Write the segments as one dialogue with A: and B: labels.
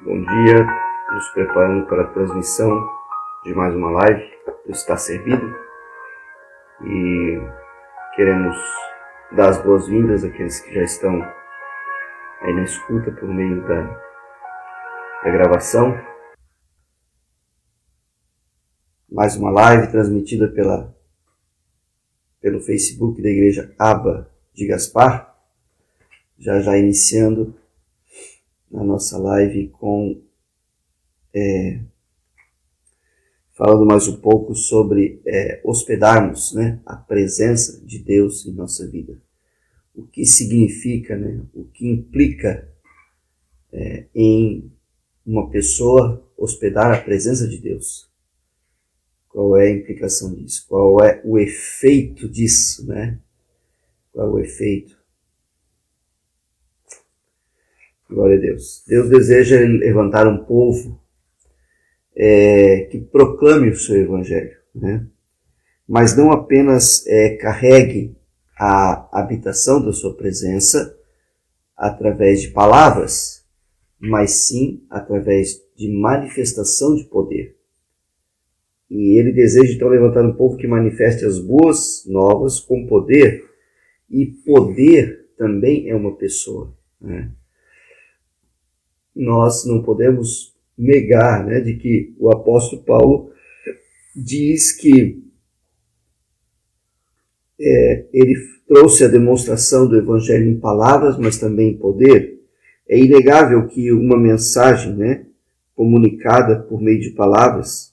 A: Bom dia, nos preparando para a transmissão de mais uma live do Está Servido e queremos dar as boas-vindas àqueles que já estão aí na escuta por meio da, da gravação. Mais uma live transmitida pela, pelo Facebook da Igreja Aba de Gaspar, já já iniciando na nossa live com é, falando mais um pouco sobre é, hospedarmos né, a presença de Deus em nossa vida. O que significa, né, o que implica é, em uma pessoa hospedar a presença de Deus. Qual é a implicação disso? Qual é o efeito disso? Né? Qual é o efeito? Glória a Deus. Deus deseja levantar um povo é, que proclame o seu evangelho, né? mas não apenas é, carregue a habitação da sua presença através de palavras, mas sim através de manifestação de poder. E ele deseja então levantar um povo que manifeste as boas novas com poder, e poder também é uma pessoa. Né? Nós não podemos negar né, de que o apóstolo Paulo diz que é, ele trouxe a demonstração do evangelho em palavras, mas também em poder. É inegável que uma mensagem né, comunicada por meio de palavras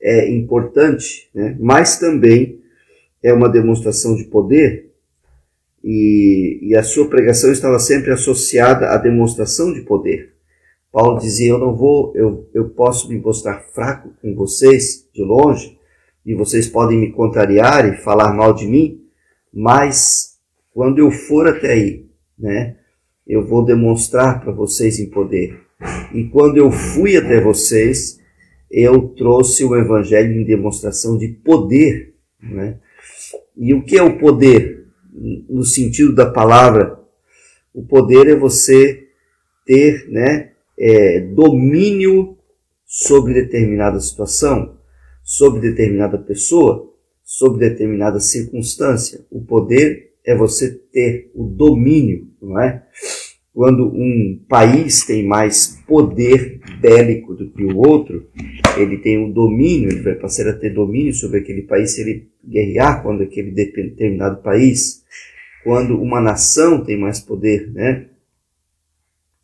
A: é importante, né, mas também é uma demonstração de poder. E, e a sua pregação estava sempre associada à demonstração de poder. Paulo dizia: Eu não vou, eu, eu posso me mostrar fraco com vocês de longe, e vocês podem me contrariar e falar mal de mim, mas quando eu for até aí, né, eu vou demonstrar para vocês em poder. E quando eu fui até vocês, eu trouxe o evangelho em demonstração de poder. Né? E o que é o poder? No sentido da palavra, o poder é você ter né, é, domínio sobre determinada situação, sobre determinada pessoa, sobre determinada circunstância. O poder é você ter o domínio, não é? Quando um país tem mais poder bélico do que o outro, ele tem o um domínio, ele vai passar a ter domínio sobre aquele país se ele guerrear quando aquele determinado país. Quando uma nação tem mais poder, né?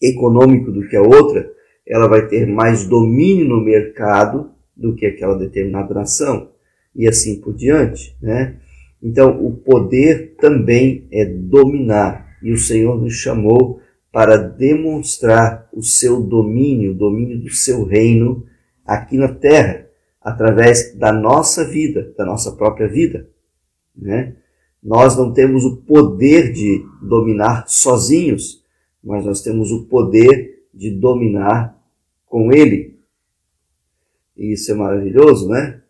A: Econômico do que a outra, ela vai ter mais domínio no mercado do que aquela determinada nação e assim por diante, né? Então, o poder também é dominar e o Senhor nos chamou para demonstrar o seu domínio, o domínio do seu reino aqui na terra, através da nossa vida, da nossa própria vida, né? Nós não temos o poder de dominar sozinhos, mas nós temos o poder de dominar com Ele. E isso é maravilhoso, né?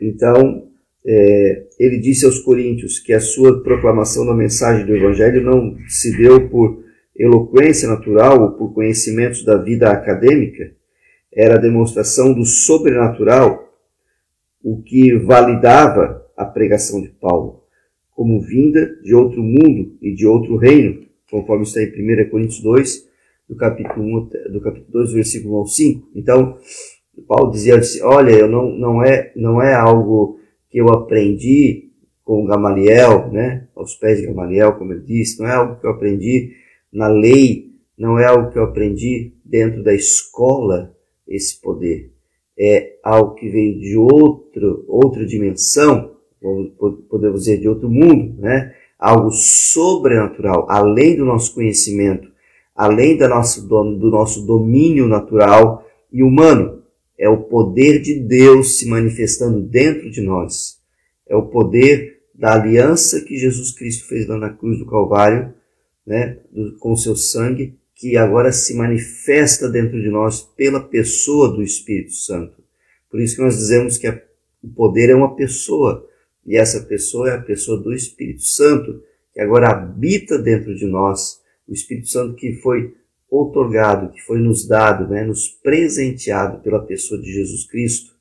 A: Então, é, ele disse aos Coríntios que a sua proclamação da mensagem do Evangelho não se deu por eloquência natural ou por conhecimentos da vida acadêmica, era a demonstração do sobrenatural, o que validava a pregação de Paulo, como vinda de outro mundo e de outro reino, conforme está em 1 Coríntios 2, do capítulo, 1, do capítulo 2, versículo 1 ao 5. Então, Paulo dizia assim, olha, eu não, não, é, não é algo que eu aprendi com Gamaliel, né, aos pés de Gamaliel, como ele disse, não é algo que eu aprendi na lei, não é algo que eu aprendi dentro da escola, esse poder. É algo que veio de outro, outra dimensão, podemos dizer, de outro mundo, né? Algo sobrenatural, além do nosso conhecimento, além da nossa, do nosso domínio natural e humano. É o poder de Deus se manifestando dentro de nós. É o poder da aliança que Jesus Cristo fez lá na cruz do Calvário, né, com seu sangue, que agora se manifesta dentro de nós pela pessoa do Espírito Santo. Por isso que nós dizemos que a, o poder é uma pessoa. E essa pessoa é a pessoa do Espírito Santo, que agora habita dentro de nós. O Espírito Santo que foi outorgado, que foi nos dado, né, nos presenteado pela pessoa de Jesus Cristo.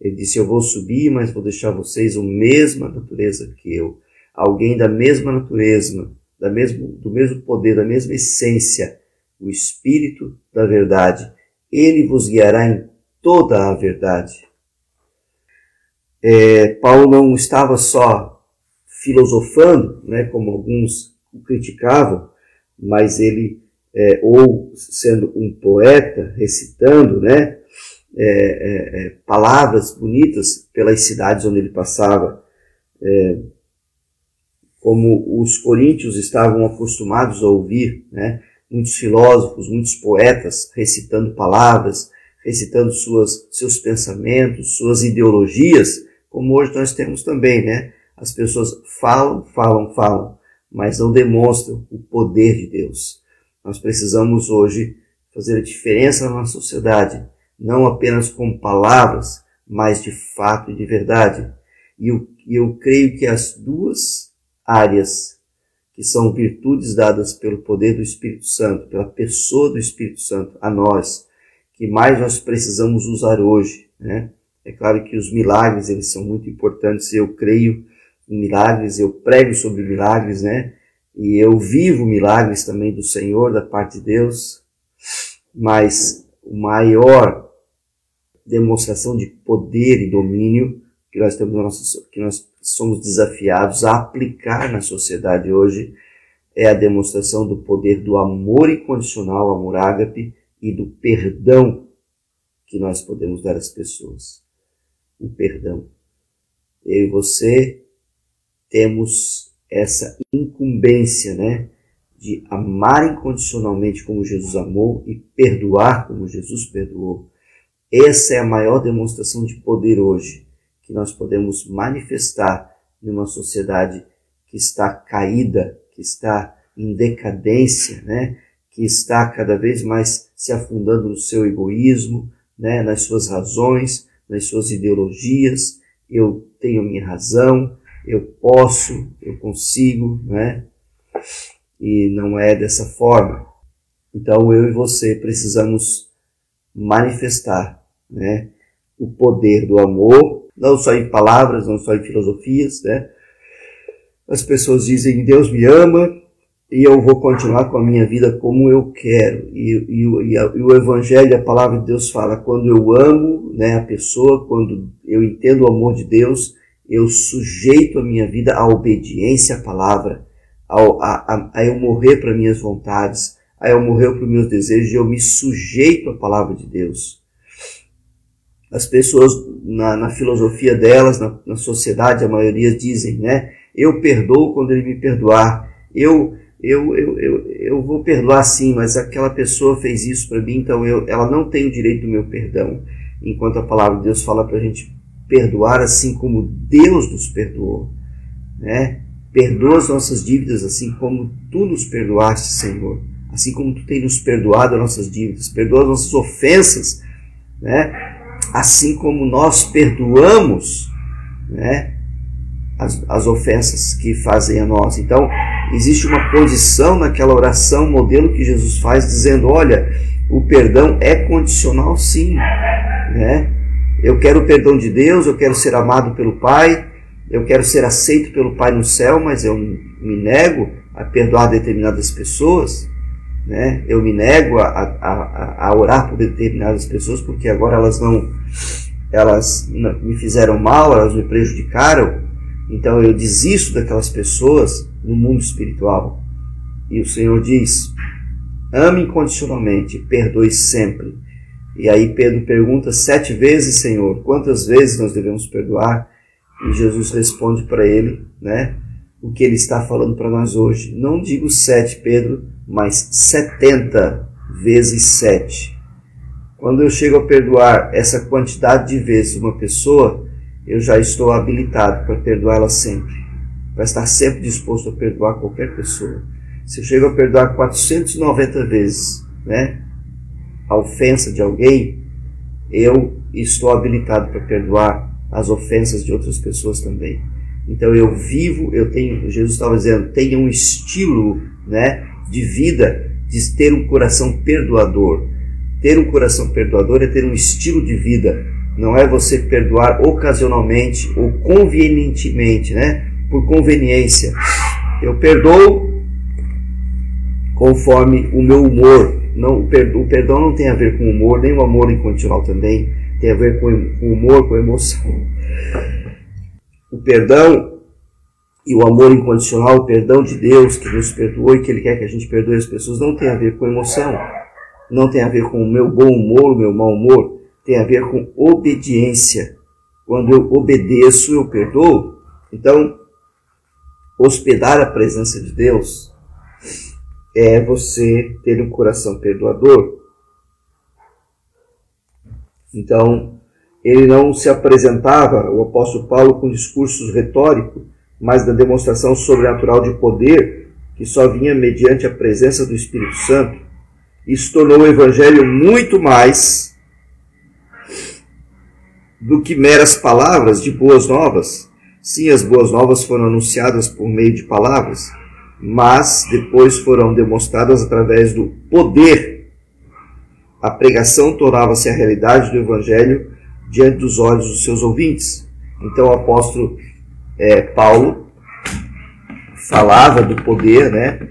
A: Ele disse: Eu vou subir, mas vou deixar vocês a mesma natureza que eu. Alguém da mesma natureza, da mesmo, do mesmo poder, da mesma essência, o Espírito da verdade. Ele vos guiará em toda a verdade. É, Paulo não estava só filosofando, né, como alguns criticavam, mas ele, é, ou sendo um poeta, recitando né, é, é, é palavras bonitas pelas cidades onde ele passava, é, como os coríntios estavam acostumados a ouvir, né, muitos filósofos, muitos poetas recitando palavras, recitando suas, seus pensamentos, suas ideologias, como hoje nós temos também, né? As pessoas falam, falam, falam, mas não demonstram o poder de Deus. Nós precisamos hoje fazer a diferença na nossa sociedade, não apenas com palavras, mas de fato e de verdade. E eu, eu creio que as duas áreas que são virtudes dadas pelo poder do Espírito Santo, pela pessoa do Espírito Santo a nós, que mais nós precisamos usar hoje, né? É claro que os milagres, eles são muito importantes, eu creio em milagres, eu prego sobre milagres, né? E eu vivo milagres também do Senhor, da parte de Deus, mas o maior demonstração de poder e domínio que nós temos que nós somos desafiados a aplicar na sociedade hoje é a demonstração do poder do amor incondicional, amor ágape, e do perdão que nós podemos dar às pessoas. O perdão. Eu e você temos essa incumbência, né? De amar incondicionalmente como Jesus amou e perdoar como Jesus perdoou. Essa é a maior demonstração de poder hoje que nós podemos manifestar numa sociedade que está caída, que está em decadência, né? que está cada vez mais se afundando no seu egoísmo, né? nas suas razões, nas suas ideologias. Eu tenho minha razão, eu posso, eu consigo, né? E não é dessa forma. Então eu e você precisamos manifestar, né? O poder do amor não só em palavras, não só em filosofias, né? As pessoas dizem Deus me ama e eu vou continuar com a minha vida como eu quero. E, e, e, a, e o Evangelho, a palavra de Deus fala, quando eu amo né, a pessoa, quando eu entendo o amor de Deus, eu sujeito a minha vida à obediência à palavra, ao, a, a, a eu morrer para minhas vontades, a eu morrer para os meus desejos, eu me sujeito à palavra de Deus as pessoas na, na filosofia delas, na, na, sociedade, a maioria dizem, né? Eu perdoo quando ele me perdoar. Eu, eu, eu, eu, eu vou perdoar sim, mas aquela pessoa fez isso para mim, então eu, ela não tem o direito do meu perdão. Enquanto a palavra de Deus fala para a gente perdoar assim como Deus nos perdoou, né? Perdoa as nossas dívidas assim como tu nos perdoaste, Senhor. Assim como tu tem nos perdoado as nossas dívidas, perdoa as nossas ofensas, né? assim como nós perdoamos né, as, as ofensas que fazem a nós. Então, existe uma condição naquela oração, modelo que Jesus faz, dizendo: olha, o perdão é condicional sim. Né? Eu quero o perdão de Deus, eu quero ser amado pelo Pai, eu quero ser aceito pelo Pai no céu, mas eu me nego a perdoar determinadas pessoas né? Eu me nego a, a, a orar por determinadas pessoas porque agora elas não, elas me fizeram mal, elas me prejudicaram, então eu desisto daquelas pessoas no mundo espiritual. E o Senhor diz: ame incondicionalmente, perdoe sempre. E aí Pedro pergunta sete vezes, Senhor, quantas vezes nós devemos perdoar? E Jesus responde para ele, né? O que ele está falando para nós hoje. Não digo sete, Pedro, mas 70 vezes 7. Quando eu chego a perdoar essa quantidade de vezes uma pessoa, eu já estou habilitado para perdoá-la sempre, para estar sempre disposto a perdoar qualquer pessoa. Se eu chego a perdoar 490 vezes, né, a ofensa de alguém, eu estou habilitado para perdoar as ofensas de outras pessoas também. Então eu vivo, eu tenho, Jesus estava dizendo, tenha um estilo, né, de vida de ter um coração perdoador. Ter um coração perdoador é ter um estilo de vida, não é você perdoar ocasionalmente ou convenientemente, né? Por conveniência. Eu perdoo conforme o meu humor. Não, o perdão não tem a ver com humor, nem o amor incondicional também tem a ver com humor, com emoção. O perdão e o amor incondicional, o perdão de Deus que nos perdoou e que Ele quer que a gente perdoe as pessoas, não tem a ver com emoção, não tem a ver com o meu bom humor, o meu mau humor, tem a ver com obediência. Quando eu obedeço, eu perdoo. Então, hospedar a presença de Deus é você ter um coração perdoador. Então, ele não se apresentava, o apóstolo Paulo, com discursos retóricos, mas da demonstração sobrenatural de poder que só vinha mediante a presença do Espírito Santo. Isso tornou o Evangelho muito mais do que meras palavras de boas novas. Sim, as boas novas foram anunciadas por meio de palavras, mas depois foram demonstradas através do poder. A pregação tornava-se a realidade do Evangelho diante dos olhos dos seus ouvintes. Então o apóstolo é, Paulo falava do poder, né?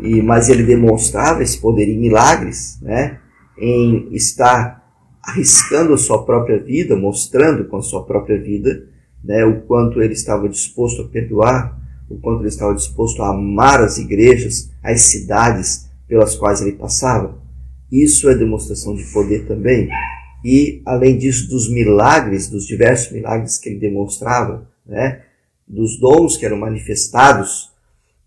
A: E, mas ele demonstrava esse poder em milagres, né? Em estar arriscando a sua própria vida, mostrando com a sua própria vida, né? O quanto ele estava disposto a perdoar, o quanto ele estava disposto a amar as igrejas, as cidades pelas quais ele passava. Isso é demonstração de poder também. E, além disso, dos milagres, dos diversos milagres que ele demonstrava, né? dos dons que eram manifestados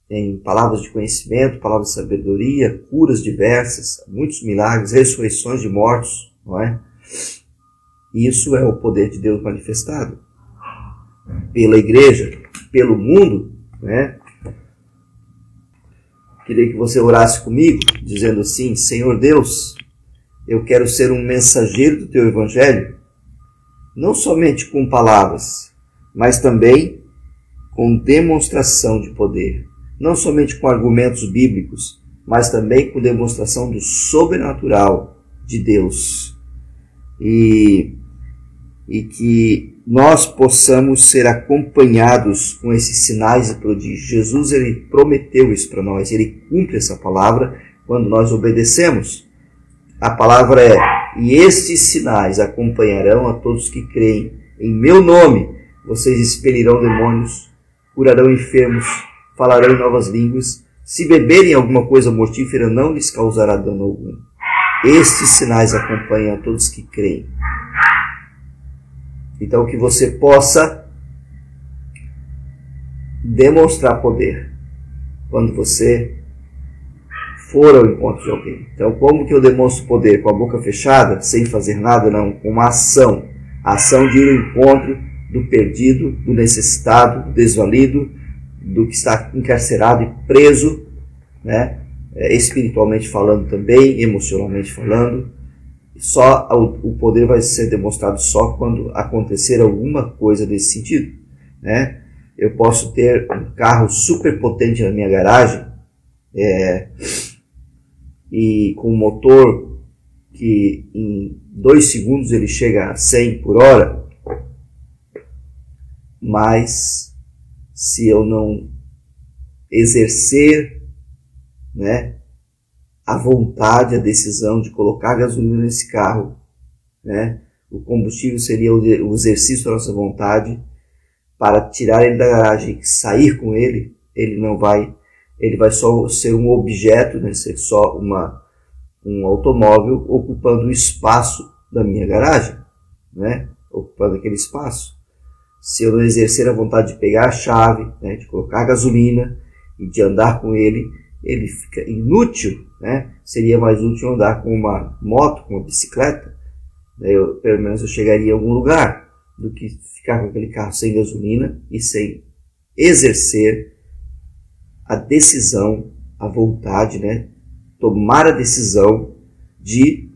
A: em palavras de conhecimento, palavras de sabedoria, curas diversas, muitos milagres, ressurreições de mortos, não é? Isso é o poder de Deus manifestado pela igreja, pelo mundo, né? Queria que você orasse comigo, dizendo assim: Senhor Deus, eu quero ser um mensageiro do teu evangelho, não somente com palavras, mas também com demonstração de poder, não somente com argumentos bíblicos, mas também com demonstração do sobrenatural de Deus. E, e que nós possamos ser acompanhados com esses sinais e prodígios. Jesus ele prometeu isso para nós, ele cumpre essa palavra quando nós obedecemos. A palavra é: "E estes sinais acompanharão a todos que creem em meu nome. Vocês expelirão demônios, curarão enfermos, falarão em novas línguas. Se beberem alguma coisa mortífera, não lhes causará dano algum. Estes sinais acompanham a todos que creem. Então, que você possa demonstrar poder quando você for ao encontro de alguém. Então, como que eu demonstro poder? Com a boca fechada, sem fazer nada? Não, com uma ação. A ação de ir ao encontro do perdido, do necessitado, do desvalido, do que está encarcerado e preso, né? É, espiritualmente falando também, emocionalmente falando. Só o poder vai ser demonstrado só quando acontecer alguma coisa desse sentido, né? Eu posso ter um carro super potente na minha garagem é, e com um motor que em dois segundos ele chega a 100 por hora, mas se eu não exercer né, a vontade, a decisão de colocar gasolina nesse carro, né, o combustível seria o exercício da nossa vontade. Para tirar ele da garagem sair com ele, ele não vai, ele vai só ser um objeto, né, ser só uma, um automóvel ocupando o espaço da minha garagem, né, ocupando aquele espaço. Se eu não exercer a vontade de pegar a chave, né, de colocar gasolina e de andar com ele, ele fica inútil, né? Seria mais útil andar com uma moto, com uma bicicleta, eu, pelo menos eu chegaria em algum lugar, do que ficar com aquele carro sem gasolina e sem exercer a decisão, a vontade, né? Tomar a decisão de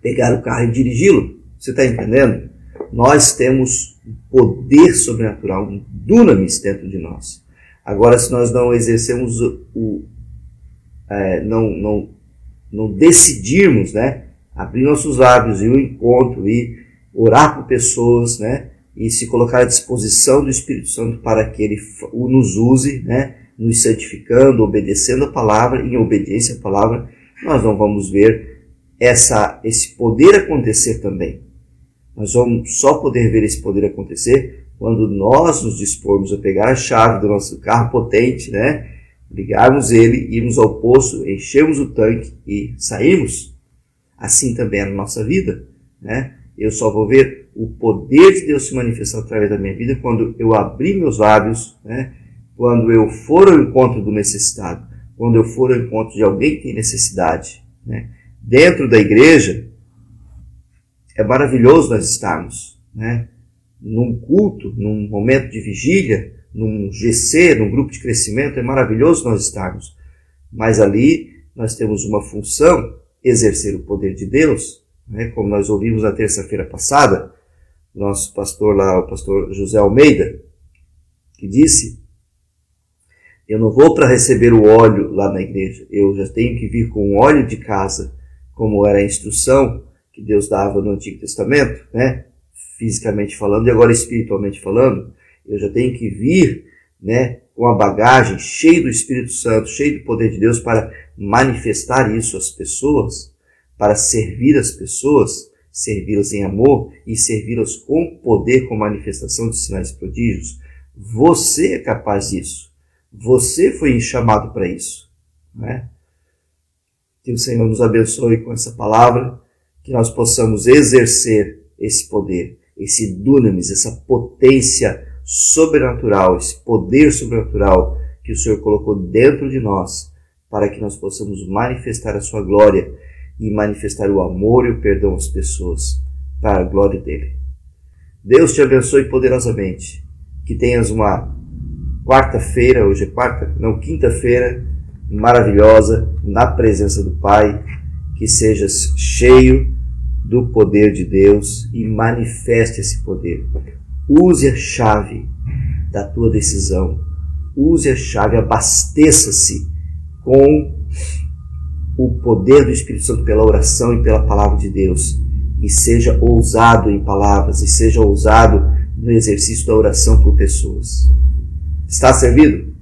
A: pegar o carro e dirigi-lo. Você está entendendo? nós temos um poder sobrenatural, um dunamis dentro de nós. Agora, se nós não exercemos o, é, não, não, não decidirmos, né, abrir nossos lábios e o encontro e orar por pessoas, né, e se colocar à disposição do Espírito Santo para que ele nos use, né, nos santificando, obedecendo a palavra, em obediência à palavra, nós não vamos ver essa, esse poder acontecer também. Nós vamos só poder ver esse poder acontecer quando nós nos dispormos a pegar a chave do nosso carro potente, né? Ligarmos ele, irmos ao poço, enchermos o tanque e sairmos. Assim também é na nossa vida, né? Eu só vou ver o poder de Deus se manifestar através da minha vida quando eu abrir meus lábios, né? quando eu for ao encontro do necessitado, quando eu for ao encontro de alguém que tem necessidade. Né? Dentro da igreja, é maravilhoso nós estarmos. Né? Num culto, num momento de vigília, num GC, num grupo de crescimento, é maravilhoso nós estarmos. Mas ali nós temos uma função, exercer o poder de Deus, né? como nós ouvimos na terça-feira passada, nosso pastor lá, o pastor José Almeida, que disse eu não vou para receber o óleo lá na igreja. Eu já tenho que vir com o óleo de casa, como era a instrução que Deus dava no Antigo Testamento, né? Fisicamente falando e agora espiritualmente falando. Eu já tenho que vir, né? Com a bagagem cheia do Espírito Santo, cheio do poder de Deus para manifestar isso às pessoas, para servir as pessoas, servi-las em amor e servi-las com poder, com manifestação de sinais e prodígios. Você é capaz disso. Você foi chamado para isso. Né? Que o Senhor nos abençoe com essa palavra, que nós possamos exercer esse poder, esse dunamis, essa potência sobrenatural, esse poder sobrenatural que o Senhor colocou dentro de nós, para que nós possamos manifestar a sua glória e manifestar o amor e o perdão às pessoas, para a glória dele. Deus te abençoe poderosamente. Que tenhas uma quarta-feira, hoje é quarta, não, quinta-feira maravilhosa na presença do Pai, que sejas cheio do poder de Deus e manifeste esse poder. Use a chave da tua decisão. Use a chave, abasteça-se com o poder do Espírito Santo pela oração e pela palavra de Deus. E seja ousado em palavras, e seja ousado no exercício da oração por pessoas. Está servido?